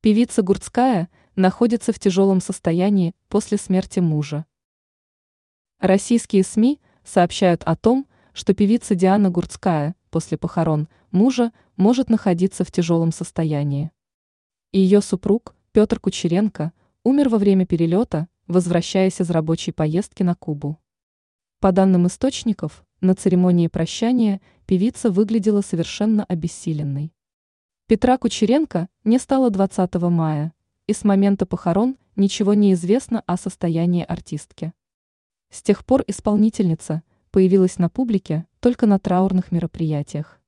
Певица Гурцкая находится в тяжелом состоянии после смерти мужа. Российские СМИ сообщают о том, что певица Диана Гурцкая после похорон мужа может находиться в тяжелом состоянии. Ее супруг Петр Кучеренко умер во время перелета, возвращаясь из рабочей поездки на Кубу. По данным источников, на церемонии прощания певица выглядела совершенно обессиленной. Петра Кучеренко не стало 20 мая, и с момента похорон ничего не известно о состоянии артистки. С тех пор исполнительница появилась на публике только на траурных мероприятиях.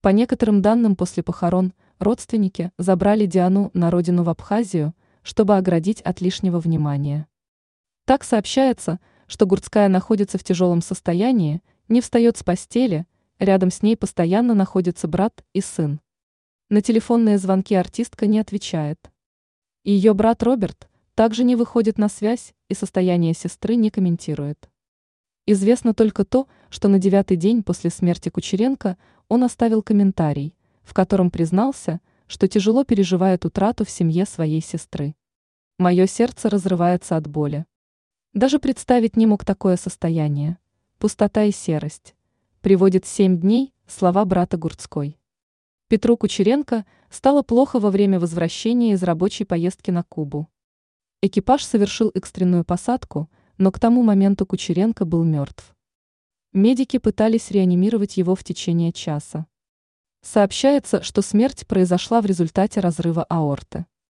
По некоторым данным после похорон родственники забрали Диану на родину в Абхазию, чтобы оградить от лишнего внимания. Так сообщается, что Гурцкая находится в тяжелом состоянии, не встает с постели, рядом с ней постоянно находится брат и сын. На телефонные звонки артистка не отвечает. Ее брат Роберт также не выходит на связь и состояние сестры не комментирует. Известно только то, что на девятый день после смерти Кучеренко он оставил комментарий, в котором признался, что тяжело переживает утрату в семье своей сестры. Мое сердце разрывается от боли. Даже представить не мог такое состояние. Пустота и серость. Приводит семь дней слова брата Гурцкой. Петру Кучеренко стало плохо во время возвращения из рабочей поездки на Кубу. Экипаж совершил экстренную посадку, но к тому моменту Кучеренко был мертв. Медики пытались реанимировать его в течение часа. Сообщается, что смерть произошла в результате разрыва аорты.